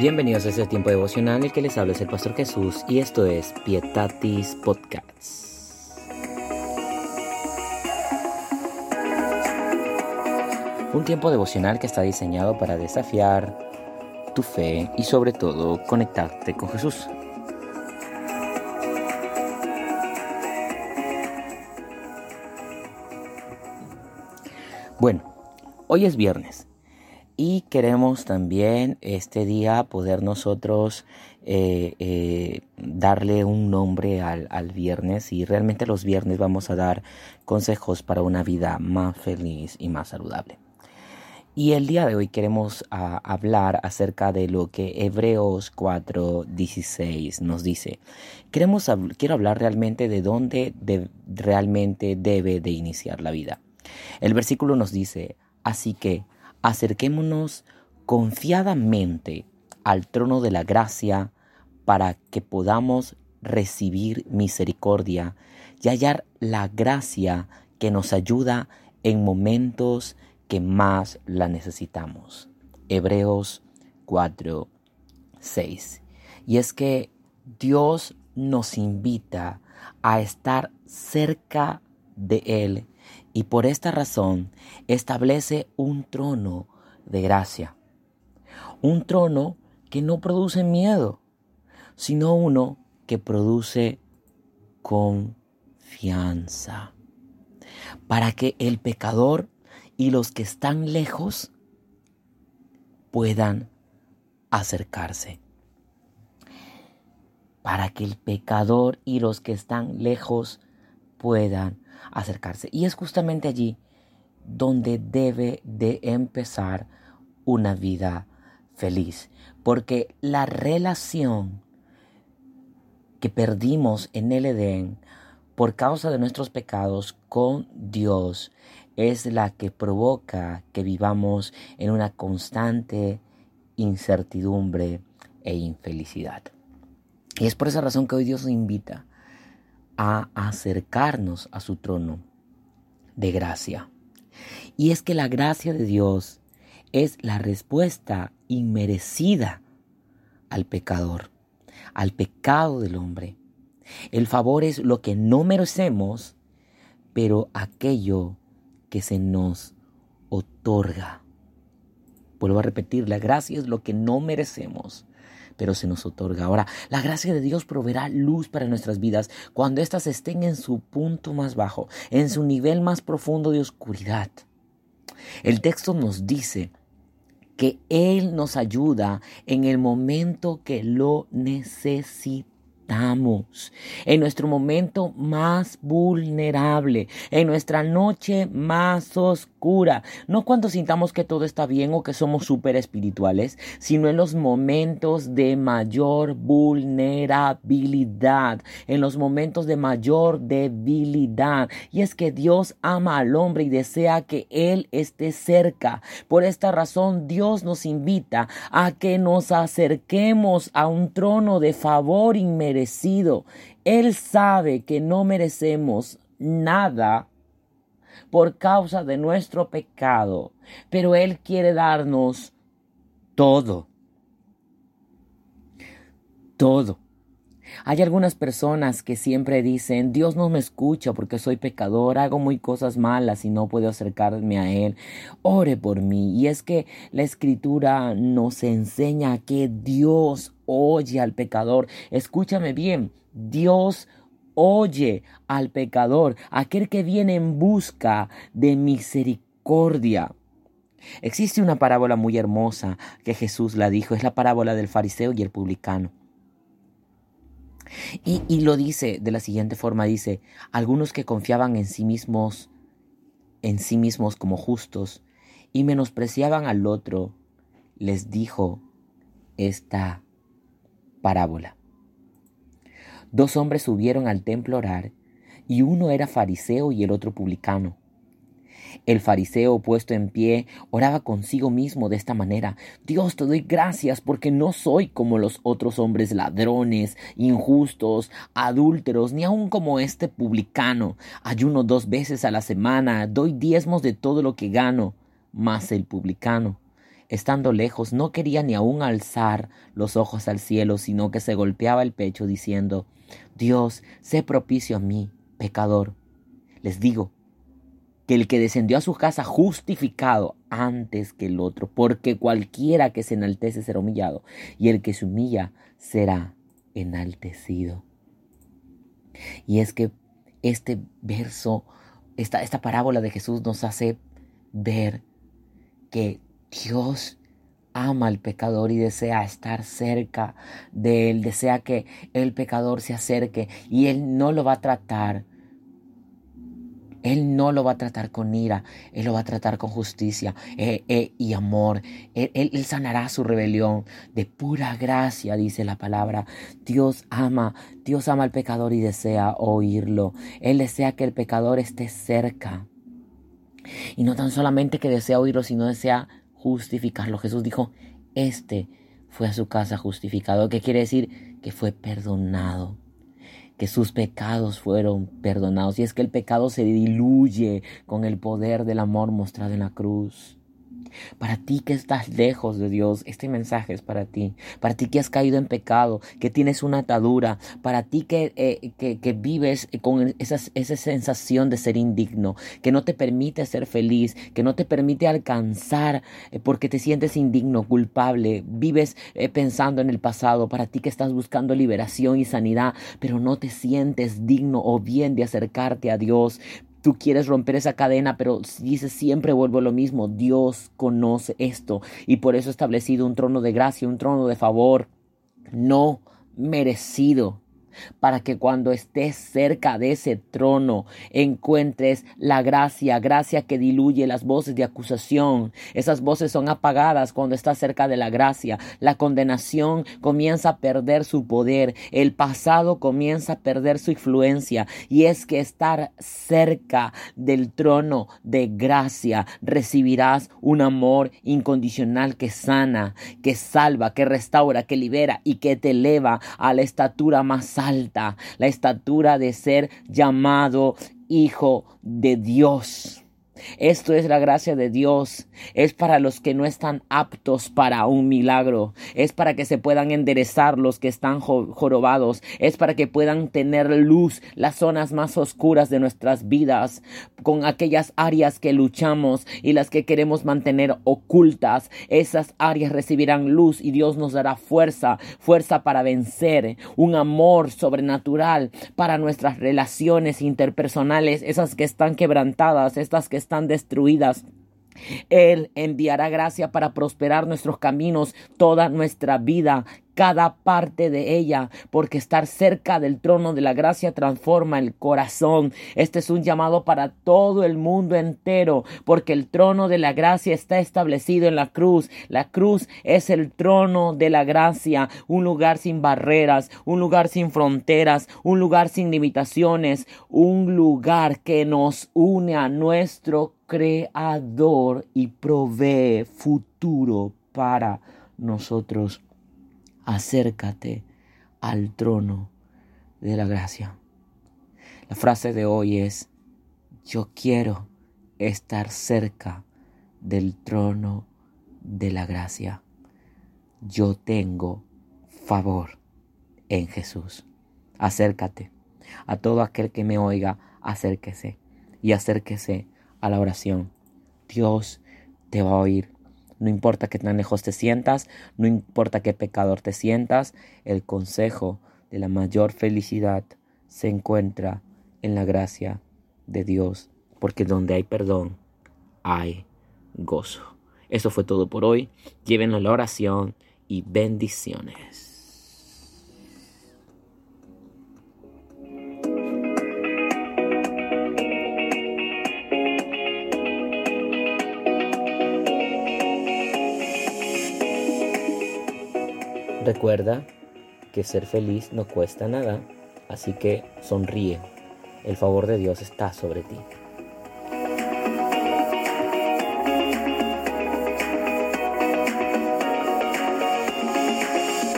Bienvenidos a este tiempo devocional en el que les habla es el Pastor Jesús y esto es Pietatis Podcasts. Un tiempo devocional que está diseñado para desafiar tu fe y sobre todo conectarte con Jesús. Bueno, hoy es viernes y queremos también este día poder nosotros eh, eh, darle un nombre al, viernes y realmente los viernes vamos a dar consejos para una vida más feliz y más saludable. Y el día de hoy queremos ah, hablar acerca de lo que Hebreos 4:16 nos dice. Queremos, quiero hablar realmente de dónde realmente debe de iniciar la vida. El versículo nos dice, así que acerquémonos confiadamente al trono de la gracia para que podamos recibir misericordia y hallar la gracia que nos ayuda en momentos que más la necesitamos. Hebreos 4, 6. Y es que Dios nos invita a estar cerca de Él y por esta razón establece un trono de gracia. Un trono que no produce miedo, sino uno que produce confianza. Para que el pecador y los que están lejos puedan acercarse. Para que el pecador y los que están lejos puedan acercarse. Y es justamente allí donde debe de empezar una vida feliz. Porque la relación que perdimos en el Edén por causa de nuestros pecados con Dios es la que provoca que vivamos en una constante incertidumbre e infelicidad. Y es por esa razón que hoy Dios nos invita a acercarnos a su trono de gracia. Y es que la gracia de Dios es la respuesta inmerecida al pecador, al pecado del hombre. El favor es lo que no merecemos, pero aquello que se nos otorga. Vuelvo a repetir, la gracia es lo que no merecemos, pero se nos otorga. Ahora, la gracia de Dios proveerá luz para nuestras vidas cuando éstas estén en su punto más bajo, en su nivel más profundo de oscuridad. El texto nos dice que Él nos ayuda en el momento que lo necesitamos en nuestro momento más vulnerable, en nuestra noche más oscura. No cuando sintamos que todo está bien o que somos súper espirituales, sino en los momentos de mayor vulnerabilidad, en los momentos de mayor debilidad. Y es que Dios ama al hombre y desea que Él esté cerca. Por esta razón Dios nos invita a que nos acerquemos a un trono de favor inmerecido él sabe que no merecemos nada por causa de nuestro pecado, pero Él quiere darnos todo. Todo. Hay algunas personas que siempre dicen, Dios no me escucha porque soy pecador, hago muy cosas malas y no puedo acercarme a Él. Ore por mí. Y es que la escritura nos enseña que Dios oye al pecador. Escúchame bien, Dios oye al pecador, aquel que viene en busca de misericordia. Existe una parábola muy hermosa que Jesús la dijo, es la parábola del fariseo y el publicano. Y, lo dice de la siguiente forma, dice, algunos que confiaban en sí mismos, en sí mismos como justos, y menospreciaban al otro, les dijo esta parábola. Dos hombres subieron al templo a orar, y uno era fariseo y el otro publicano. El fariseo puesto en pie oraba consigo mismo de esta manera, Dios te doy gracias porque no soy como los otros hombres ladrones, injustos, adúlteros, ni aun como este publicano. Ayuno dos veces a la semana, doy diezmos de todo lo que gano. Mas el publicano estando lejos, no quería ni aún alzar los ojos al cielo, sino que se golpeaba el pecho diciendo, Dios, sé propicio a mí, pecador. Les digo que el que descendió a su casa justificado antes que el otro, porque cualquiera que se enaltece será humillado, y el que se humilla será enaltecido. Y es que este verso, esta, esta parábola de Jesús nos hace ver que Dios ama al pecador y desea estar cerca de él, desea que el pecador se acerque y él no lo va a tratar él no lo va a tratar con ira, Él lo va a tratar con justicia eh, eh, y amor. Él, él, sanará su rebelión de pura gracia, dice la palabra. Dios ama, Dios ama al pecador y desea oírlo. Él desea que el pecador esté cerca. Y no tan solamente que desea oírlo, sino desea justificarlo. Jesús dijo, este fue a su casa justificado. ¿Qué quiere decir? Que fue perdonado que sus pecados fueron perdonados. Y es que el pecado se diluye con el poder del amor mostrado en la cruz. Para ti que estás lejos de Dios, este mensaje es para ti. Para ti que has caído en pecado, que tienes una atadura. Para ti que, eh, que, vives con esa, esa, sensación de ser indigno, que no te permite ser feliz, que no te permite alcanzar eh, porque te sientes indigno, culpable. Vives eh, pensando en el pasado. Para ti que estás buscando liberación y sanidad, pero no te sientes digno o bien de acercarte a Dios tú quieres romper esa cadena, pero dices siempre vuelvo lo mismo. Dios conoce esto y por eso ha establecido un trono de gracia, un trono de favor no merecido para que cuando estés cerca de ese trono encuentres la gracia, gracia que diluye las voces de acusación. Esas voces son apagadas cuando estás cerca de la gracia. La condenación comienza a perder su poder, el pasado comienza a perder su influencia y es que estar cerca del trono de gracia recibirás un amor incondicional que sana, que salva, que restaura, que libera y que te eleva a la estatura más alta, la estatura de ser llamado hijo de Dios. Esto es la gracia de Dios. Es para los que no están aptos para un milagro. Es para que se puedan enderezar los que están jorobados. Es para que puedan tener luz las zonas más oscuras de nuestras vidas. Con aquellas áreas que luchamos y las que queremos mantener ocultas. Esas áreas recibirán luz y Dios nos dará fuerza. Fuerza para vencer. Un amor sobrenatural para nuestras relaciones interpersonales. Esas que están quebrantadas. Estas que están están destruidas. Él enviará gracia para prosperar nuestros caminos toda nuestra vida cada parte de ella, porque estar cerca del trono de la gracia transforma el corazón. Este es un llamado para todo el mundo entero, porque el trono de la gracia está establecido en la cruz. La cruz es el trono de la gracia, un lugar sin barreras, un lugar sin fronteras, un lugar sin limitaciones, un lugar que nos une a nuestro creador y provee futuro para nosotros acércate al trono de la gracia. La frase de hoy es, yo quiero estar cerca del trono de la gracia. Yo tengo favor en Jesús. Acércate. A todo aquel que me oiga, acérquese y acérquese a la oración. Dios te va a oír. No importa qué tan lejos te sientas, no importa qué pecador te sientas, el consejo de la mayor felicidad se encuentra en la gracia de Dios, porque donde hay perdón, hay gozo. Eso fue todo por hoy. Llévenlo a la oración y bendiciones. Recuerda que ser feliz no cuesta nada, así que sonríe. El favor de Dios está sobre ti.